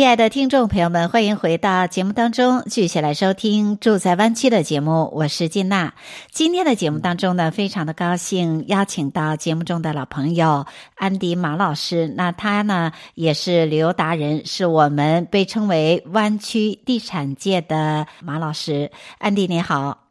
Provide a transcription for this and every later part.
亲爱的听众朋友们，欢迎回到节目当中，继续来收听《住在湾区》的节目。我是金娜。今天的节目当中呢，非常的高兴邀请到节目中的老朋友安迪马老师。那他呢，也是旅游达人，是我们被称为湾区地产界的马老师。安迪你好。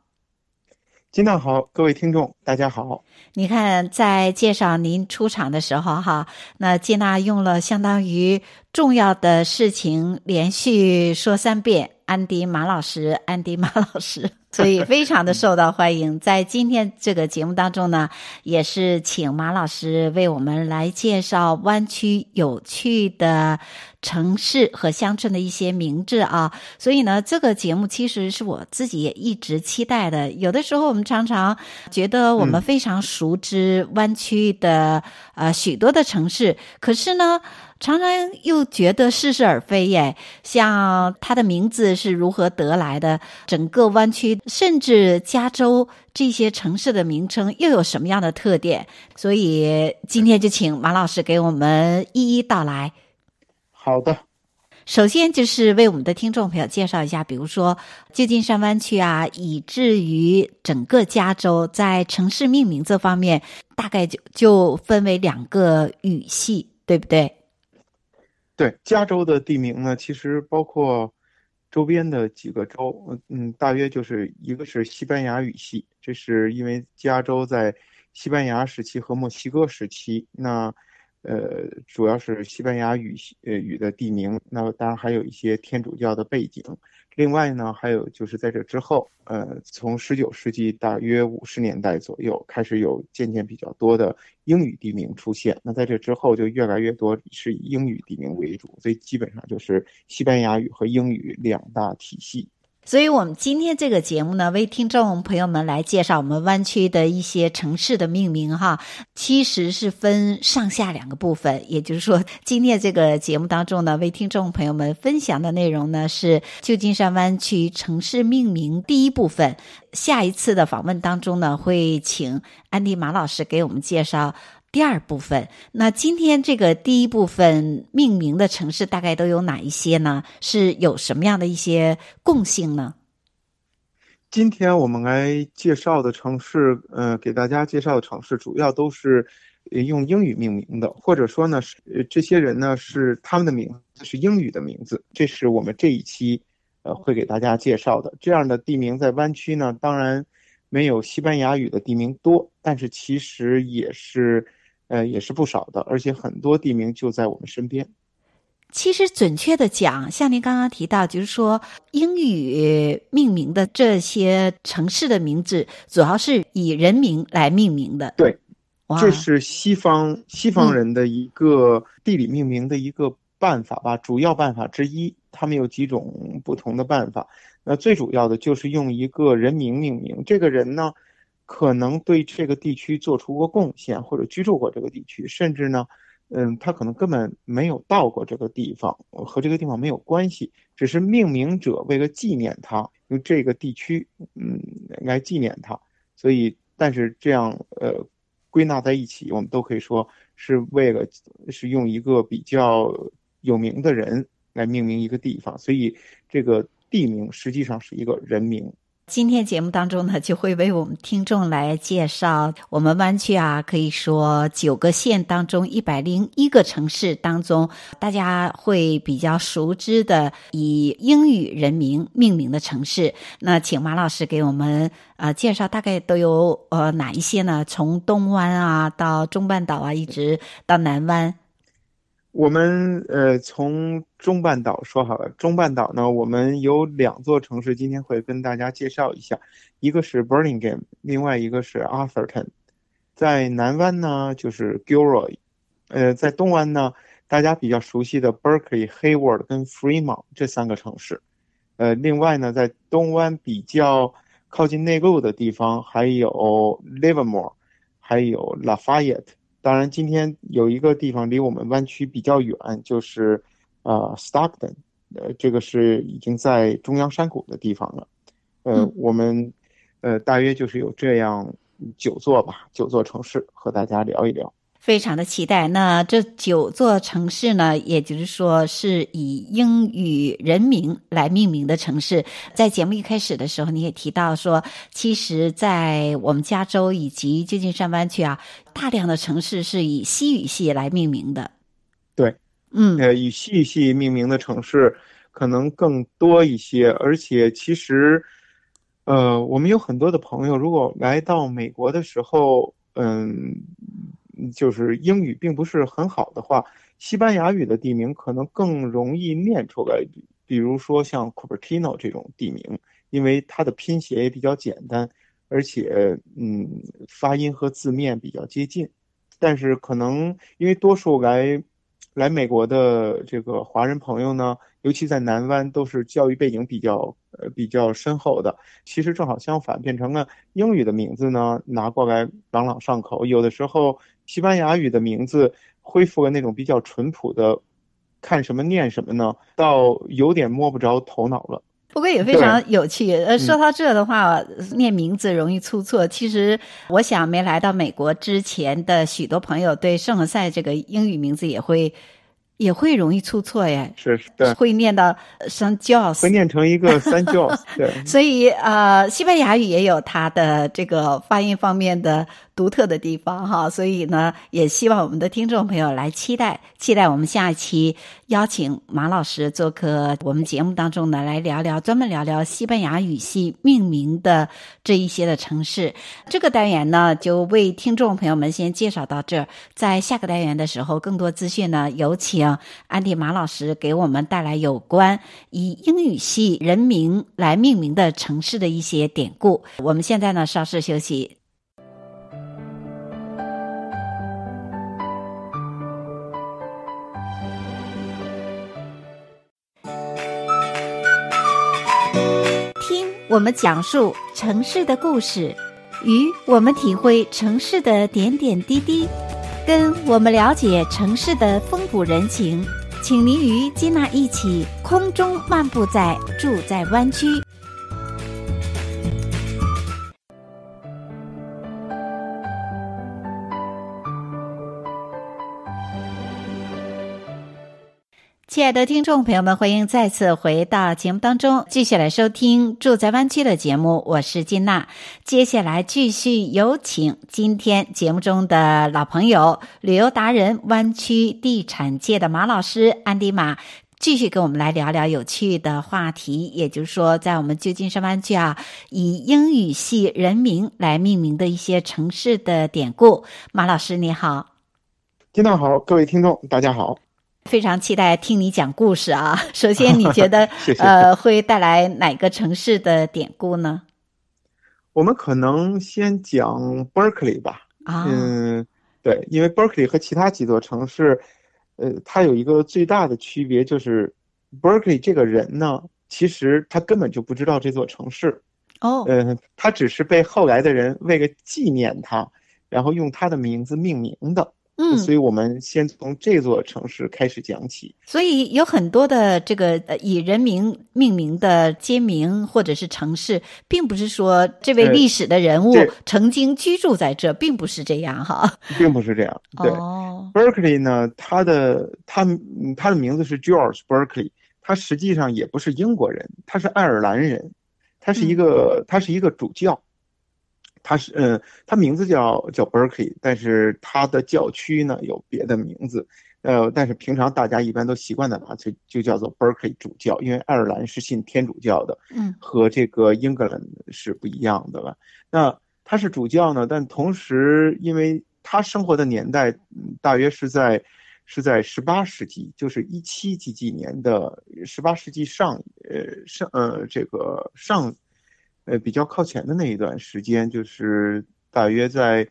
金娜好，各位听众大家好。你看，在介绍您出场的时候，哈，那金娜用了相当于重要的事情连续说三遍。安迪马老师，安迪马老师，所以非常的受到欢迎。在今天这个节目当中呢，也是请马老师为我们来介绍湾区有趣的城市和乡村的一些名字啊。所以呢，这个节目其实是我自己也一直期待的。有的时候我们常常觉得我们非常熟知湾区的呃许多的城市，可是呢，常常又觉得似是而非耶，像它的名字是如何得来的？整个湾区，甚至加州这些城市的名称又有什么样的特点？所以今天就请马老师给我们一一道来。好的，首先就是为我们的听众朋友介绍一下，比如说旧金山湾区啊，以至于整个加州在城市命名这方面，大概就就分为两个语系，对不对？对，加州的地名呢，其实包括周边的几个州，嗯，大约就是一个是西班牙语系，这是因为加州在西班牙时期和墨西哥时期，那呃主要是西班牙语呃语的地名，那当然还有一些天主教的背景。另外呢，还有就是在这之后，呃，从十九世纪大约五十年代左右开始有渐渐比较多的英语地名出现。那在这之后，就越来越多是以英语地名为主，所以基本上就是西班牙语和英语两大体系。所以，我们今天这个节目呢，为听众朋友们来介绍我们湾区的一些城市的命名哈，其实是分上下两个部分。也就是说，今天这个节目当中呢，为听众朋友们分享的内容呢，是旧金山湾区城市命名第一部分。下一次的访问当中呢，会请安迪马老师给我们介绍。第二部分，那今天这个第一部分命名的城市大概都有哪一些呢？是有什么样的一些共性呢？今天我们来介绍的城市，呃，给大家介绍的城市主要都是用英语命名的，或者说呢，是这些人呢是他们的名字是英语的名字，这是我们这一期呃会给大家介绍的。这样的地名在湾区呢，当然没有西班牙语的地名多，但是其实也是。呃，也是不少的，而且很多地名就在我们身边。其实准确的讲，像您刚刚提到，就是说英语命名的这些城市的名字，主要是以人名来命名的。对，这是西方西方人的一个地理命名的一个办法吧，嗯，主要办法之一。他们有几种不同的办法，那最主要的就是用一个人名命名。这个人呢，可能对这个地区做出过贡献，或者居住过这个地区，甚至呢，嗯，他可能根本没有到过这个地方，和这个地方没有关系，只是命名者为了纪念他，用这个地区，嗯，来纪念他。所以，但是这样，呃，归纳在一起，我们都可以说是为了是用一个比较有名的人来命名一个地方，所以这个地名实际上是一个人名。今天节目当中呢，就会为我们听众来介绍我们湾区啊，可以说九个县当中一百零一个城市当中，大家会比较熟知的以英语人名命名的城市。那请马老师给我们呃介绍，大概都有呃哪一些呢？从东湾啊到中半岛啊，一直到南湾。我们呃从中半岛说好了，中半岛呢，我们有两座城市，今天会跟大家介绍一下，一个是 Burlingame，另外一个是 Atherton。在南湾呢，就是 Gilroy，呃，在东湾呢，大家比较熟悉的 Berkeley、Hayward 跟 Fremont 这三个城市。呃，另外呢，在东湾比较靠近内陆的地方还有 Livermore，还有 Lafayette。当然，今天有一个地方离我们湾区比较远，就是呃 Stockton，呃，这个是已经在中央山谷的地方了。呃，嗯、我们呃大约就是有这样九座吧，九座城市和大家聊一聊。非常的期待。那这九座城市呢，也就是说是以英语人名来命名的城市。在节目一开始的时候，你也提到说，其实，在我们加州以及旧金山湾区啊，大量的城市是以西语系来命名的。对，嗯，呃，以西语系命名的城市可能更多一些，而且其实，呃，我们有很多的朋友，如果来到美国的时候，嗯。就是英语并不是很好的话，西班牙语的地名可能更容易念出来。比如说像 Cupertino 这种地名，因为它的拼写也比较简单，而且嗯，发音和字面比较接近。但是可能因为多数来来美国的这个华人朋友呢，尤其在南湾，都是教育背景比较呃比较深厚的。其实正好相反，变成了英语的名字呢，拿过来朗朗上口。有的时候。西班牙语的名字恢复了那种比较淳朴的，看什么念什么呢？倒有点摸不着头脑了。不过也非常有趣。呃，说到这的话，嗯、念名字容易出错。其实，我想没来到美国之前的许多朋友对圣何塞这个英语名字也会。也会容易出错耶，是是，对，会念到 San Jose，会念成一个 San Jose，对。所以呃，西班牙语也有它的这个发音方面的独特的地方哈，所以呢，也希望我们的听众朋友来期待，期待我们下一期邀请马老师做客我们节目当中呢，来聊聊专门聊聊西班牙语系命名的这一些的城市。这个单元呢，就为听众朋友们先介绍到这儿，在下个单元的时候，更多资讯呢，有请。安迪马老师给我们带来有关以英语系人名来命名的城市的一些典故。我们现在呢，稍事休息。听我们讲述城市的故事，与我们体会城市的点点滴滴。跟我们了解城市的风土人情，请您与金娜一起空中漫步在住在湾区。亲爱的听众朋友们，欢迎再次回到节目当中，继续来收听《住在湾区》的节目。我是金娜，接下来继续有请今天节目中的老朋友、旅游达人、湾区地产界的马老师安迪马，继续跟我们来聊聊有趣的话题。也就是说，在我们旧金山湾区啊，以英语系人名来命名的一些城市的典故。马老师你好，金娜好，各位听众大家好。非常期待听你讲故事啊！首先，你觉得 呃会带来哪个城市的典故呢？我们可能先讲 Berkeley 吧。啊，嗯，对，因为 Berkeley 和其他几座城市，呃，它有一个最大的区别，就是 Berkeley 这个人呢，其实他根本就不知道这座城市。哦，嗯，他只是被后来的人为了纪念他，然后用他的名字命名的。嗯，所以我们先从这座城市开始讲起。所以有很多的这个呃以人名命名的街名或者是城市，并不是说这位历史的人物曾经居住在这，并不是这样哈。并不是这样。对。哦。Berkeley 呢，他的他他的名字是 George Berkeley，他实际上也不是英国人，他是爱尔兰人，他是一个他是一个主教。他是嗯，他名字叫叫 Berkeley，但是他的教区呢有别的名字，呃，但是平常大家一般都习惯的把就就叫做 Berkeley 主教，因为爱尔兰是信天主教的，嗯，和这个英格兰是不一样的了。那他是主教呢，但同时因为他生活的年代大约是在是在十八世纪，就是一七几几年的十八世纪上呃上呃这个上。呃，比较靠前的那一段时间，就是大约在，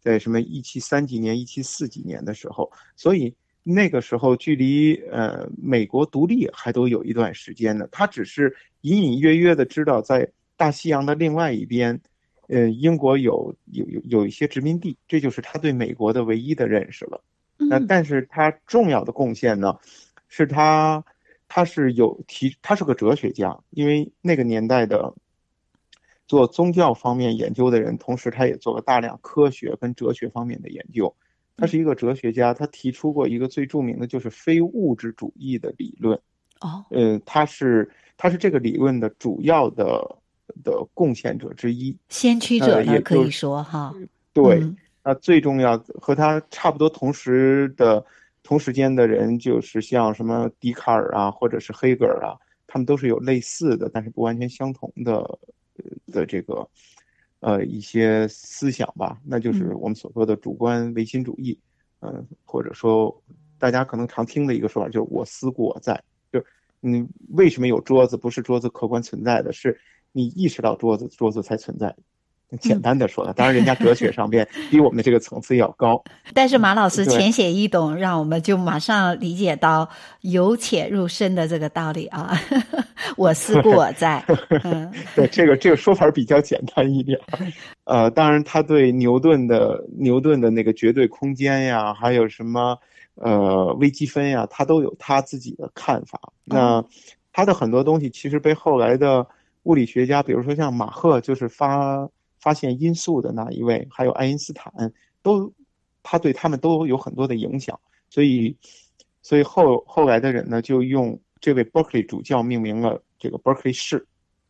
在什么一七三几年、一七四几年的时候，所以那个时候距离呃美国独立还都有一段时间呢。他只是隐隐约约的知道，在大西洋的另外一边，呃，英国有有有有一些殖民地，这就是他对美国的唯一的认识了。那但是他重要的贡献呢，是他他是有提，他是个哲学家，因为那个年代的做宗教方面研究的人，同时他也做了大量科学跟哲学方面的研究。他是一个哲学家，他提出过一个最著名的就是非物质主义的理论。哦，呃，他是他是这个理论的主要的的贡献者之一，先驱者也可以说哈。对，那最重要和他差不多同时的同时间的人，就是像什么笛卡尔啊，或者是黑格尔啊，他们都是有类似的，但是不完全相同的的这个。呃，一些思想吧，那就是我们所说的主观唯心主义，嗯、呃，或者说大家可能常听的一个说法，就是我思故我在，就是你为什么有桌子？不是桌子客观存在的，是你意识到桌子，桌子才存在。简单的说的，当然人家哲学上边比我们的这个层次要高。但是马老师浅显易懂，让我们就马上理解到由浅入深的这个道理啊。我思故我在。嗯，对，这个这个说法比较简单一点。呃，当然他对牛顿的牛顿的那个绝对空间呀，还有什么呃微积分呀，他都有他自己的看法。那他的很多东西其实被后来的物理学家，比如说像马赫，就是发。发现因素的那一位，还有爱因斯坦，都他对他们都有很多的影响，所以，所以后后来的人呢，就用这位 Berkeley 主教命名了这个 Berkeley 市。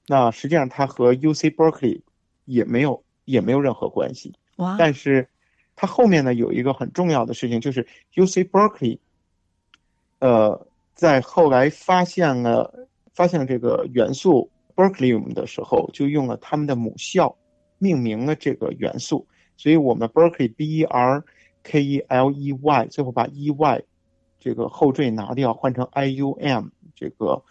那实际上他和 UC Berkeley 也没有也没有任何关系。哇！但是他后面呢有一个很重要的事情，就是 UC Berkeley，呃，在后来发现了发现了这个元素 Berkelium 的时候，就用了他们的母校。命名了这个元素，所以我们 Berkeley B E R K E L E Y 最后把 E Y 这个后缀拿掉，换成 I U M 这个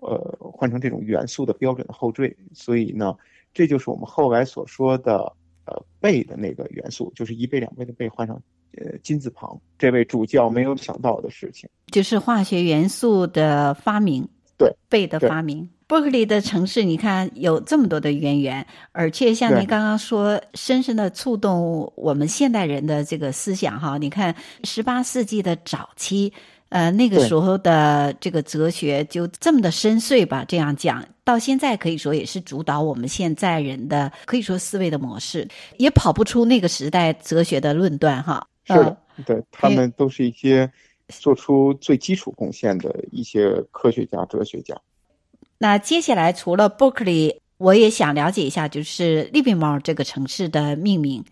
呃换成这种元素的标准的后缀，所以呢，这就是我们后来所说的呃倍的那个元素，就是一倍两倍的倍换上呃金字旁，这位主教没有想到的事情，就是化学元素的发明，对，贝的发明。伯克利的城市，你看有这么多的渊源，而且像您刚刚说，深深的触动我们现代人的这个思想哈。你看，十八世纪的早期，呃，那个时候的这个哲学就这么的深邃吧？这样讲，到现在可以说也是主导我们现在人的可以说思维的模式，也跑不出那个时代哲学的论断哈。是的，对，他们都是一些做出最基础贡献的一些科学家、哲学家。那接下来除了 Berkeley，我也想了解一下，就是 Livermore 这个城市的命名。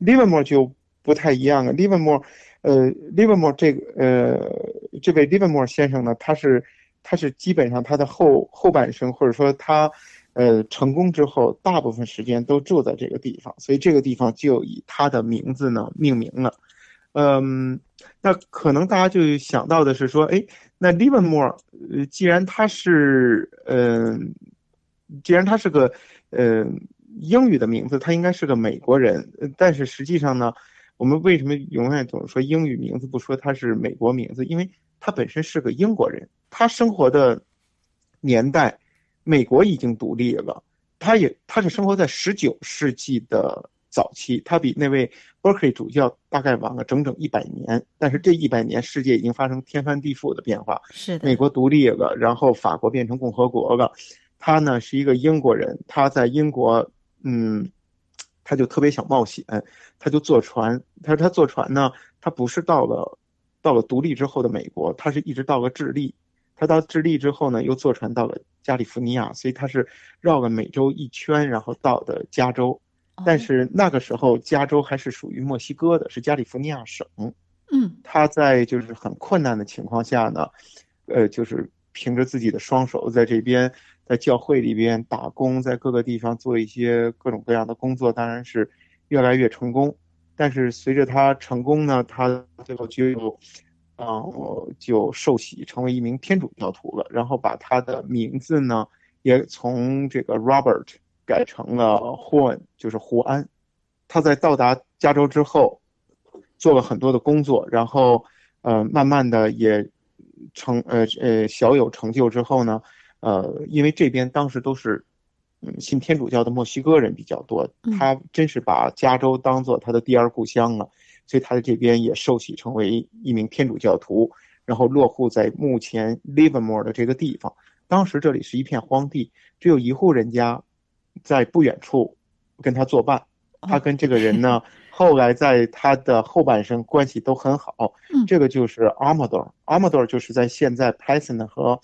Livermore 就不太一样了。Livermore，呃，Livermore 这个呃，这位 Livermore 先生呢，他是他是基本上他的后后半生，或者说他呃成功之后，大部分时间都住在这个地方，所以这个地方就以他的名字呢命名了。嗯，那可能大家就想到的是说，哎。那 Livermore，呃，既然他是，嗯、既然他是个，呃，英语的名字，他应该是个美国人。但是实际上呢，我们为什么永远总说英语名字，不说他是美国名字？因为他本身是个英国人，他生活的年代，美国已经独立了，他也他是生活在十九世纪的。早期，他比那位 Berkeley 主教大概晚了整整一百年，但是这一百年，世界已经发生天翻地覆的变化。是的，美国独立了，然后法国变成共和国了。他呢是一个英国人，他在英国，嗯，他就特别想冒险，他就坐船。他说他坐船呢，他不是到了到了独立之后的美国，他是一直到了智利。他到智利之后呢，又坐船到了加利福尼亚，所以他是绕了美洲一圈，然后到的加州。但是那个时候，加州还是属于墨西哥的，是加利福尼亚省。嗯，他在就是很困难的情况下呢，呃，就是凭着自己的双手在这边，在教会里边打工，在各个地方做一些各种各样的工作，当然是越来越成功。但是随着他成功呢，他最后就，啊、呃，就受洗成为一名天主教徒了，然后把他的名字呢，也从这个 Robert。改成了霍恩，就是胡安。他在到达加州之后，做了很多的工作，然后呃，慢慢的也成呃呃小有成就之后呢，呃，因为这边当时都是嗯，信天主教的墨西哥人比较多，他真是把加州当做他的第二故乡了，所以他在这边也受洗成为一名天主教徒，然后落户在目前 Livermore 的这个地方。当时这里是一片荒地，只有一户人家在不远处跟他作伴。他跟这个人呢，后来在他的后半生关系都很好。这个就是 Amador，Amador 就是在现在 Pleasant 和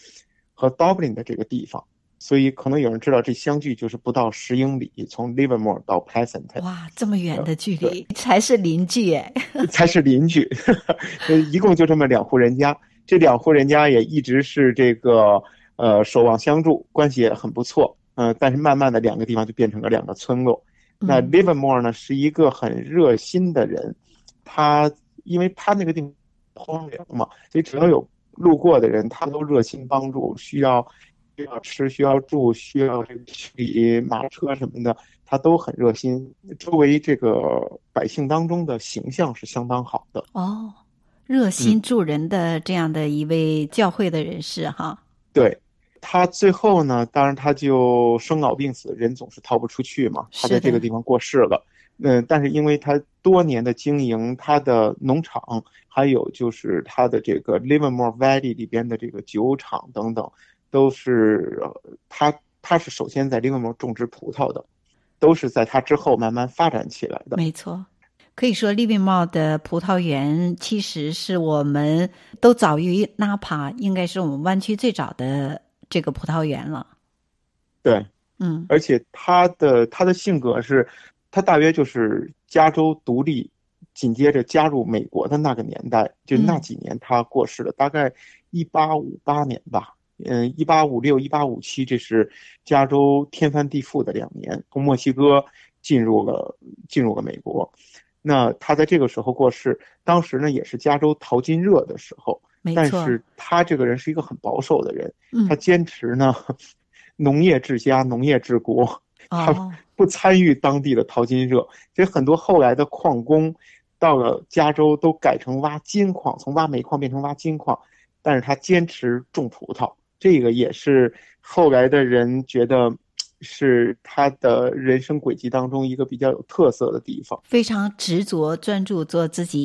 和 Dublin 的这个地方。所以可能有人知道，这相距就是不到十英里，从 Livermore 到 Pleasant。哇，这么远的距离，才是邻居哎，才是邻居。一共就这么两户人家，这两户人家也一直是这个呃守望相助，关系也很不错。嗯、呃，但是慢慢的两个地方就变成了两个村落。嗯、那 Livermore 呢，是一个很热心的人，他因为他那个地方荒凉嘛，所以只要有路过的人，他都热心帮助，需要。需要吃，需要住，需要这个修理马车什么的，他都很热心。周围这个百姓当中的形象是相当好的哦，热心助人的这样的一位教会的人士哈。嗯、对，他最后呢，当然他就生老病死，人总是逃不出去嘛。他在这个地方过世了。嗯，但是因为他多年的经营，他的农场，还有就是他的这个 Livermore Valley 里边的这个酒厂等等。都是他，他是首先在 Livermore 种植葡萄的，都是在他之后慢慢发展起来的。没错，可以说 Livermore 的葡萄园其实是我们都早于 Napa，应该是我们湾区最早的这个葡萄园了。对，嗯，而且他的他的性格是，他大约就是加州独立，紧接着加入美国的那个年代，就那几年他过世了，嗯、大概一八五八年吧。嗯，一八五六、一八五七，这是加州天翻地覆的两年，从墨西哥进入了进入了美国。那他在这个时候过世，当时呢也是加州淘金热的时候。没错。但是他这个人是一个很保守的人，他坚持呢农业治家、农业治国，他不参与当地的淘金热。所以很多后来的矿工到了加州都改成挖金矿，从挖煤矿变成挖金矿，但是他坚持种葡萄。这个也是后来的人觉得是他的人生轨迹当中一个比较有特色的地方，非常执着专注做自己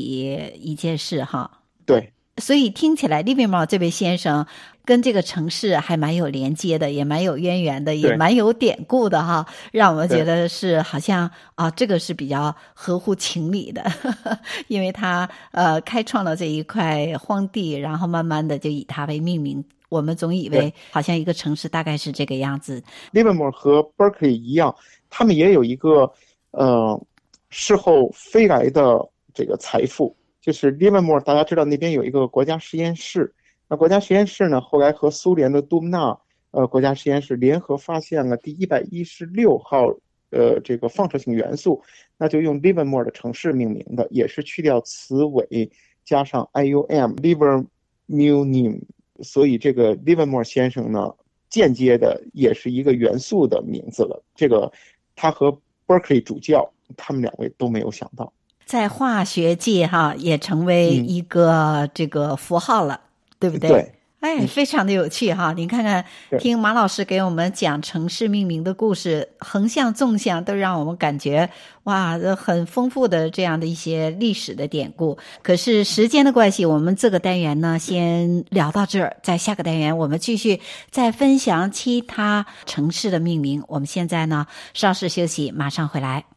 一件事哈。对，所以听起来 Livermore 这位先生跟这个城市还蛮有连接的，也蛮有渊源的，也蛮有典故的哈，让我们觉得是好像啊，这个是比较合乎情理的，因为他呃开创了这一块荒地，然后慢慢的就以他为命名。我们总以为好像一个城市大概是这个样子。Livermore 和 Berkeley 一样，他们也有一个呃事后飞来的这个财富，就是 Livermore 大家知道那边有一个国家实验室，那国家实验室呢后来和苏联的杜姆纳呃国家实验室联合发现了第一百一十六号呃这个放射性元素，那就用 Livermore 的城市命名的，也是去掉词尾加上 I U M，Livermorium。所以这个 Livermore 先生呢，间接的也是一个元素的名字了。这个他和 Berkeley 主教，他们两位都没有想到，在化学界哈也成为一个这个符号了，嗯、对不对？对。哎，非常的有趣哈！你看看，听马老师给我们讲城市命名的故事，横向、纵向都让我们感觉哇，很丰富的这样的一些历史的典故。可是时间的关系，我们这个单元呢，先聊到这儿，在下个单元我们继续再分享其他城市的命名。我们现在呢，稍事休息，马上回来。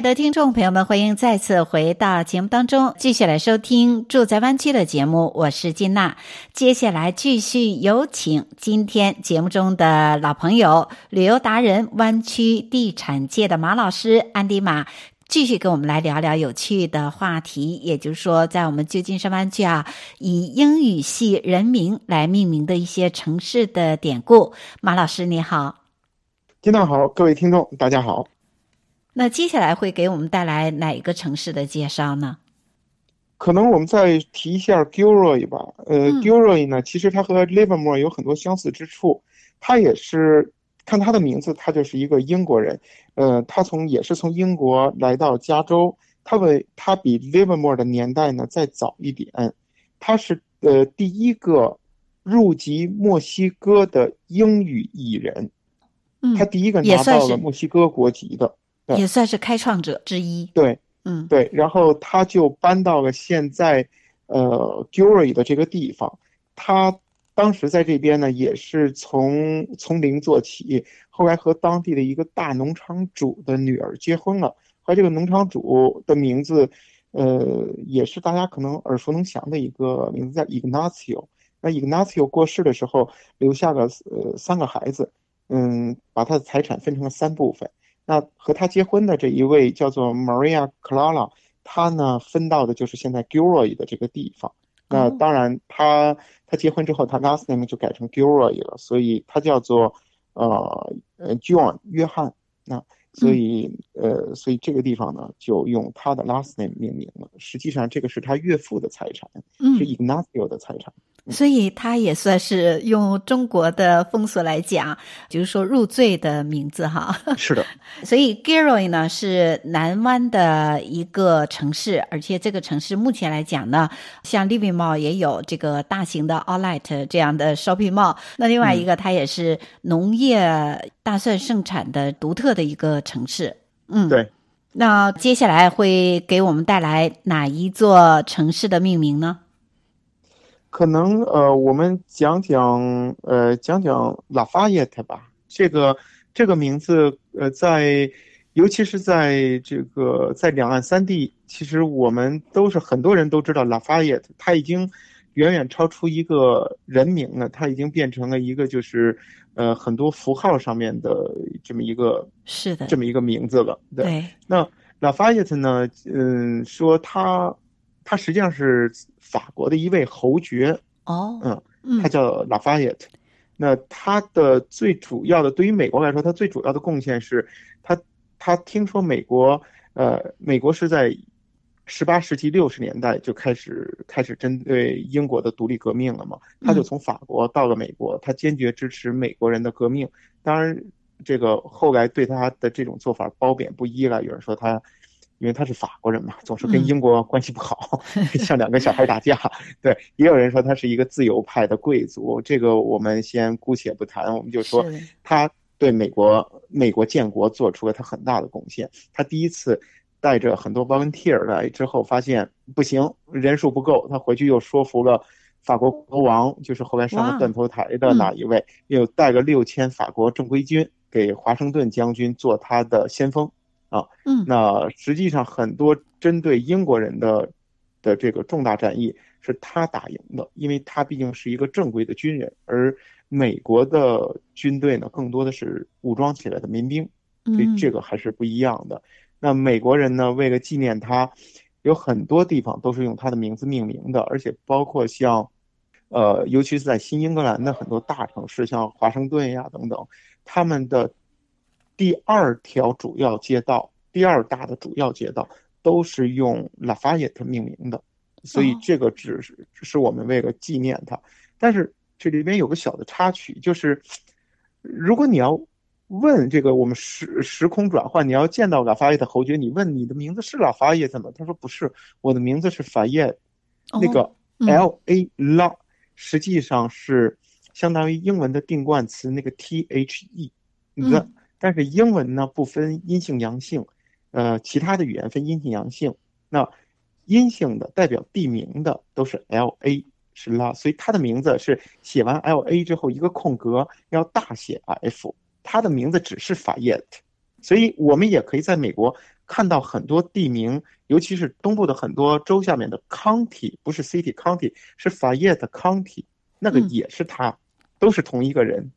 爱的听众朋友们，欢迎再次回到节目当中，继续来收听《住在湾区》的节目。我是金娜，接下来继续有请今天节目中的老朋友、旅游达人、湾区地产界的马老师安迪马，继续跟我们来聊聊有趣的话题，也就是说，在我们旧金山湾区啊，以英语系人名来命名的一些城市的典故。马老师你好，听到好，各位听众大家好。那接下来会给我们带来哪一个城市的介绍呢？可能我们再提一下 Gilroy 吧。呃、嗯、Gilroy 呢，其实它和 Livermore 有很多相似之处。他也是看他的名字，他就是一个英国人。呃，他从也是从英国来到加州。他为他比 Livermore 的年代呢再早一点。他是呃第一个入籍墨西哥的英语艺人。嗯，他第一个拿到了墨西哥国籍的。也算是开创者之一。对，嗯，对，然后他就搬到了现在，呃，Gilroy 的这个地方。他当时在这边呢，也是从从零做起，后来和当地的一个大农场主的女儿结婚了。和这个农场主的名字，呃，也是大家可能耳熟能详的一个名字，叫 Ignacio。那 Ignacio 过世的时候，留下了呃三个孩子，嗯，把他的财产分成了三部分。那和他结婚的这一位叫做 Maria Clara，他呢分到的就是现在 Gilroy 的这个地方。那当然他，他他结婚之后，他 last name 就改成 Gilroy 了，所以他叫做呃呃 John 约翰。那所以呃，所以这个地方呢就用他的 last name 命名了。实际上，这个是他岳父的财产，是 Ignacio 的财产。所以他也算是用中国的风俗来讲，就是说入赘的名字哈。是的。所以 Gilroy 呢是南湾的一个城市，而且这个城市目前来讲呢，像 Living Mall 也有这个大型的 Outlet 这样的 Shopping Mall。那另外一个，它也是农业大蒜盛产的独特的一个城市。嗯，对。那接下来会给我们带来哪一座城市的命名呢？可能呃，我们讲讲呃，讲讲 Lafayette 吧。这个这个名字呃，在尤其是在这个在两岸三地，其实我们都是很多人都知道 Lafayette，它已经远远超出一个人名了，它已经变成了一个就是呃很多符号上面的这么一个是的这么一个名字了。对，对那 Lafayette 呢，嗯，说它。他实际上是法国的一位侯爵哦，嗯，他叫拉法耶特。那他的最主要的，对于美国来说，他最主要的贡献是他，他听说美国，呃，美国是在十八世纪六十年代就开始开始针对英国的独立革命了嘛，他就从法国到了美国，他坚决支持美国人的革命。当然，这个后来对他的这种做法褒贬不一了，有人说他。因为他是法国人嘛，总是跟英国关系不好，嗯、像两个小孩打架。对，也有人说他是一个自由派的贵族，这个我们先姑且不谈。我们就说他对美国美国建国做出了他很大的贡献。他第一次带着很多 volunteer 来之后，发现不行，人数不够，他回去又说服了法国国王，就是后来上了断头台的那一位，嗯、又带了六千法国正规军给华盛顿将军做他的先锋。啊，嗯，那实际上很多针对英国人的的这个重大战役是他打赢的，因为他毕竟是一个正规的军人，而美国的军队呢，更多的是武装起来的民兵，所以这个还是不一样的。嗯、那美国人呢，为了纪念他，有很多地方都是用他的名字命名的，而且包括像，呃，尤其是在新英格兰的很多大城市，像华盛顿呀等等，他们的。第二条主要街道，第二大的主要街道都是用 Lafayette 命名的，所以这个只是只是我们为了纪念他。但是这里边有个小的插曲，就是如果你要问这个我们时时空转换，你要见到 Lafayette 侯爵，你问你的名字是 Lafayette 吗？他说不是，我的名字是 Fayette，那个 L A La 实际上是相当于英文的定冠词那个 T H E the。但是英文呢不分阴性阳性，呃，其他的语言分阴性阳性。那阴性的代表地名的都是 L A 是 La，所以它的名字是写完 L A 之后一个空格要大写 F，它的名字只是 Fayette，所以我们也可以在美国看到很多地名，尤其是东部的很多州下面的 County，不是 City County，是 Fayette County，那个也是他，嗯、都是同一个人。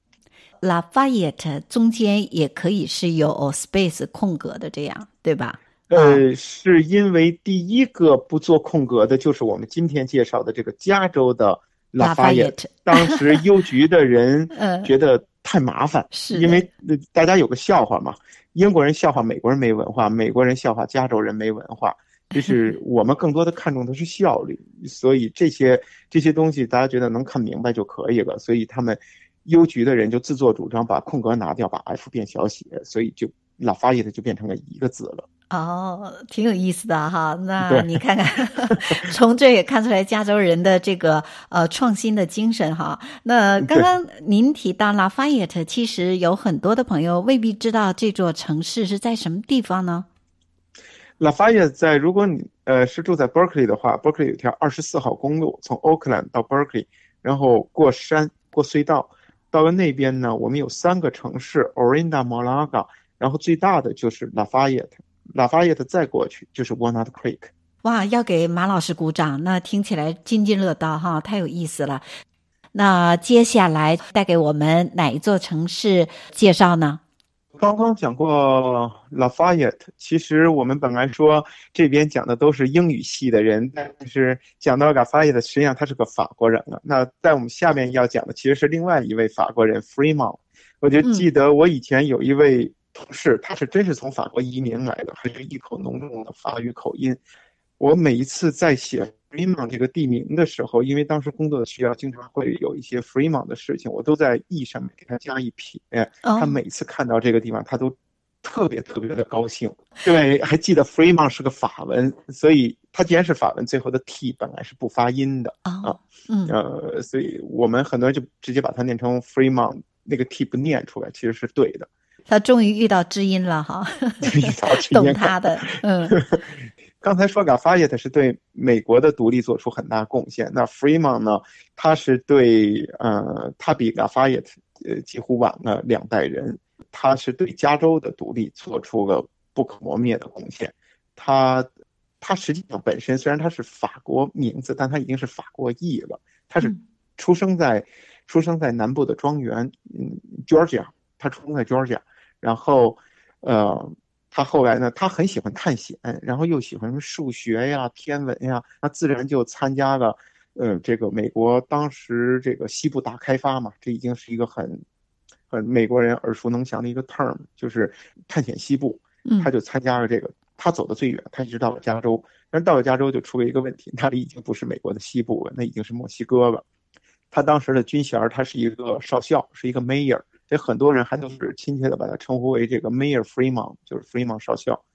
Lafayette 中间也可以是有 space 空格的，这样对吧？呃，是因为第一个不做空格的，就是我们今天介绍的这个加州的 La Fayette，。当时邮局的人 觉得太麻烦，是因为大家有个笑话嘛，英国人笑话美国人没文化，美国人笑话加州人没文化，就是 我们更多的看重的是效率，所以这些这些东西大家觉得能看明白就可以了，所以他们邮局的人就自作主张把空格拿掉，把 F 变小写，所以就 La Fayette 就变成了一个字了。哦，挺有意思的哈。那你看看，从这也看出来加州人的这个呃创新的精神哈。那刚刚您提到 Lafayette，其实有很多的朋友未必知道这座城市是在什么地方呢？Lafayette 在，如果你呃是住在 Berkeley 的话，Berkeley 有条二十四号公路从 Oakland 到 Berkeley，然后过山过隧道，到了那边呢，我们有三个城市 Orinda、Molaga，然后最大的就是 Lafayette，Lafayette 再过去就是 Walnut Creek，哇，要给马老师鼓掌，那听起来津津乐道哈，太有意思了。那接下来带给我们哪一座城市介绍呢？刚刚讲过 Lafayette，，其实我们本来说这边讲的都是英语系的人，但是讲到 Lafayette，实际上他是个法国人了。那在我们下面要讲的其实是另外一位法国人 Fremont。我就记得我以前有一位。同事，他是真是从法国移民来的，还是一口浓重的法语口音。我每一次在写 Fremont 这个地名的时候，因为当时工作的需要，经常会有一些 Fremont 的事情，我都在 E 上面给他加一撇。他每次看到这个地方，他都特别特别的高兴。对，还记得 Fremont 是个法文，所以他既然是法文，最后的 T 本来是不发音的啊。嗯，呃，所以我们很多人就直接把它念成 Fremont，那个 T 不念出来，其实是对的。他终于遇到知音了哈，懂他的。嗯，刚才说 Lafayette 是对美国的独立做出很大贡献，那 Fremont 呢？他是对呃，他比 Lafayette 呃几乎晚了两代人，他是对加州的独立做出了不可磨灭的贡献。他他实际上本身虽然他是法国名字，但他已经是法国裔了。他是出生在、嗯、出生在南部的庄园，嗯，Georgia，他出生在 Georgia。然后，呃，他后来呢，他很喜欢探险，然后又喜欢数学呀、天文呀，那自然就参加了，呃，这个美国当时这个西部大开发嘛，这已经是一个很，很美国人耳熟能详的一个 term，就是探险西部。他就参加了这个，他走的最远，他一直到了加州，但是到了加州就出了一个问题，那里已经不是美国的西部了，那已经是墨西哥了。他当时的军衔，他是一个少校，是一个 mayor。所以很多人还都是亲切的把他称呼为这个 Mayor Freeman，就是 Freeman 少校。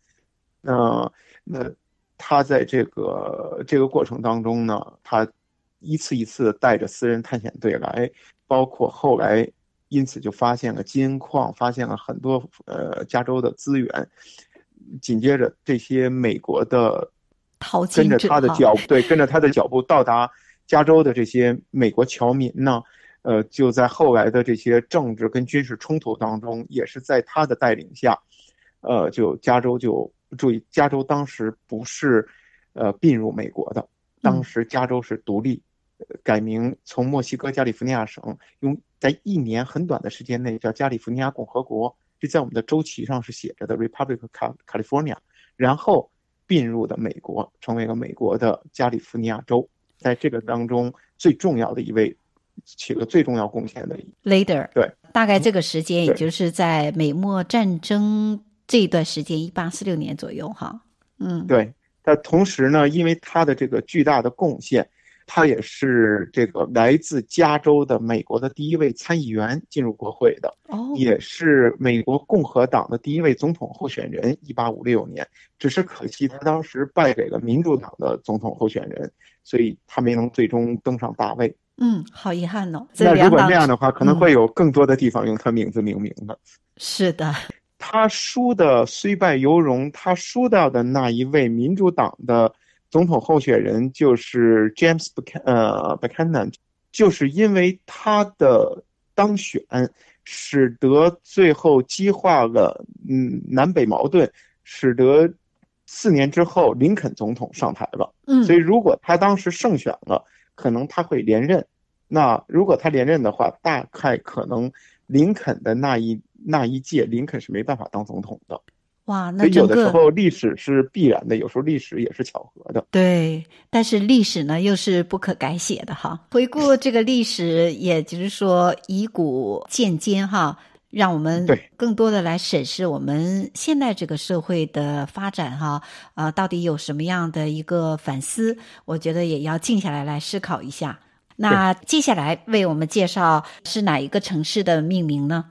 那那他在这个这个过程当中呢，他一次一次带着私人探险队来，包括后来因此就发现了金矿，发现了很多呃加州的资源。紧接着这些美国的跟着他的脚步 对跟着他的脚步到达加州的这些美国侨民呢。呃，就在后来的这些政治跟军事冲突当中，也是在他的带领下，呃，就加州就注意，加州当时不是呃并入美国的，当时加州是独立，改名从墨西哥加利福尼亚省，用在一年很短的时间内叫加利福尼亚共和国，这在我们的州旗上是写着的 Republic of California，然后并入的美国，成为了美国的加利福尼亚州，在这个当中最重要的一位。起了最重要贡献的一 leader，对，大概这个时间也就是在美墨战争这一段时间，一八四六年左右，哈，嗯，对。但同时呢，因为他的这个巨大的贡献，他也是这个来自加州的美国的第一位参议员进入国会的，哦，也是美国共和党的第一位总统候选人，一八五六年。只是可惜他当时败给了民主党的总统候选人，所以他没能最终登上大位。嗯，好遗憾哦。那如果那样的话，可能会有更多的地方用他名字命名的。嗯、是的，他输的虽败犹荣，他输掉的那一位民主党的总统候选人就是 James，Buchanan，就是因为他的当选，使得最后激化了嗯南北矛盾，使得四年之后林肯总统上台了。嗯，所以如果他当时胜选了。可能他会连任，那如果他连任的话，大概可能林肯的那一那一届，林肯是没办法当总统的。哇，那有的时候历史是必然的，有时候历史也是巧合的。对，但是历史呢又是不可改写的哈。回顾这个历史，也就是说以古鉴今哈，让我们更多的来审视我们现在这个社会的发展哈，呃，到底有什么样的一个反思？我觉得也要静下来来思考一下。那接下来为我们介绍是哪一个城市的命名呢？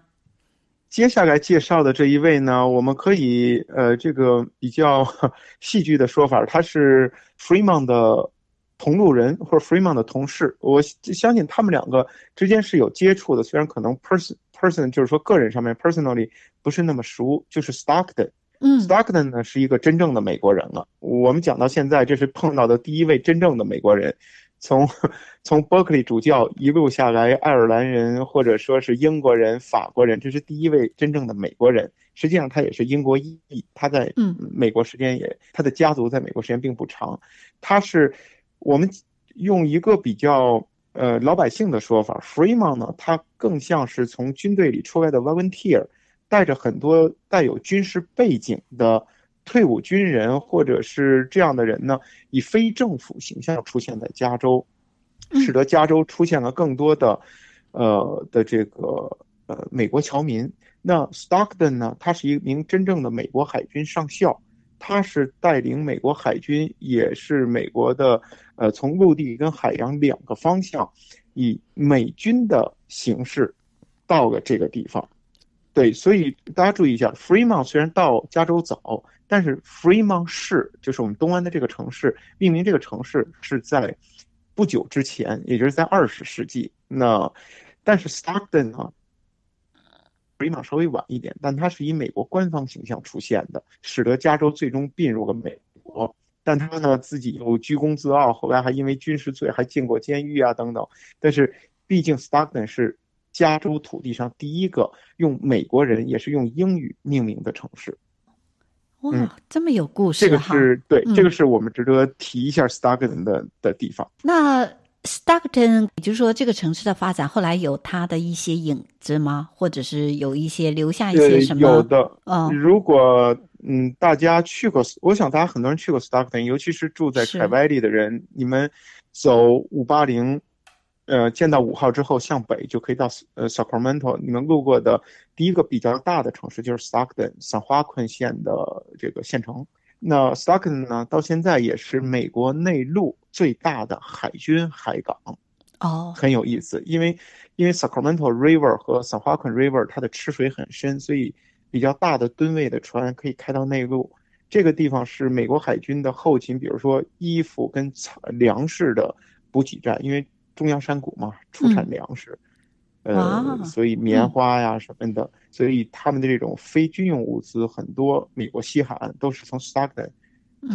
接下来介绍的这一位呢，我们可以呃，这个比较 戏剧的说法，他是 Fremont 的同路人或者 Fremont 的同事。我相信他们两个之间是有接触的，虽然可能 person person 就是说个人上面 personally 不是那么熟。就是 Stockton，嗯，Stockton 呢是一个真正的美国人了。我们讲到现在，这是碰到的第一位真正的美国人。从从伯克利主教一路下来，爱尔兰人或者说是英国人、法国人，这是第一位真正的美国人。实际上，他也是英国裔，他在美国时间也，嗯、他的家族在美国时间并不长。他是我们用一个比较呃老百姓的说法，Freeman 呢，他更像是从军队里出来的 volunteer，带着很多带有军事背景的。退伍军人或者是这样的人呢，以非政府形象出现在加州，使得加州出现了更多的，呃的这个呃美国侨民。那 Stockton 呢，他是一名真正的美国海军上校，他是带领美国海军，也是美国的呃从陆地跟海洋两个方向，以美军的形式到了这个地方。对，所以大家注意一下，Fremont 虽然到加州早。但是 Fremont 市就是我们东湾的这个城市，命名这个城市是在不久之前，也就是在二十世纪。那但是 Stockton 呢，Fremont 稍微晚一点，但它是以美国官方形象出现的，使得加州最终并入了美国。但他呢自己又居功自傲，后来还因为军事罪还进过监狱啊等等。但是毕竟 Stockton 是加州土地上第一个用美国人也是用英语命名的城市。哇，这么有故事！这个是对，这个是我们值得提一下 Stockton 的的地方。那 Stockton，也就是说，这个城市的发展后来有它的一些影子吗？或者是有一些留下一些什么？有的。嗯，如果嗯大家去过，我想大家很多人去过 Stockton，尤其是住在凯外里的人，你们走五八零。呃，见到五号之后向北就可以到呃 Sacramento。你们路过的第一个比较大的城市就是 Stockton，三花昆县的这个县城。那 Stockton 呢，到现在也是美国内陆最大的海军海港。哦，很有意思，因为因为 Sacramento River 和三花昆 River 它的吃水很深，所以比较大的吨位的船可以开到内陆。这个地方是美国海军的后勤，比如说衣服跟粮食的补给站，因为。中央山谷嘛，出产粮食，嗯、呃，所以棉花呀什么的，嗯、所以他们的这种非军用物资很多。美国西海岸都是从 Stockton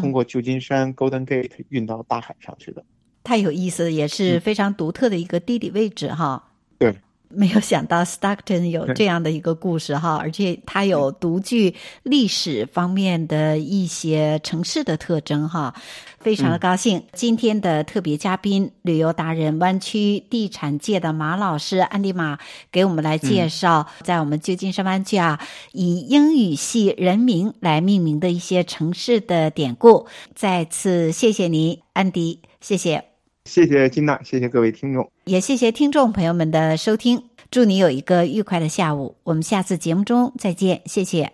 通过旧金山 Golden Gate 运到大海上去的。太有意思了，也是非常独特的一个地理位置哈。对。没有想到 Stockton 有这样的一个故事哈，而且它有独具历史方面的一些城市的特征哈，非常的高兴。今天的特别嘉宾，旅游达人、湾区地产界的马老师安迪马，给我们来介绍在我们旧金山湾区啊，以英语系人名来命名的一些城市的典故。再次谢谢您，安迪，谢谢。谢谢金娜，谢谢各位听众，也谢谢听众朋友们的收听。祝你有一个愉快的下午，我们下次节目中再见，谢谢。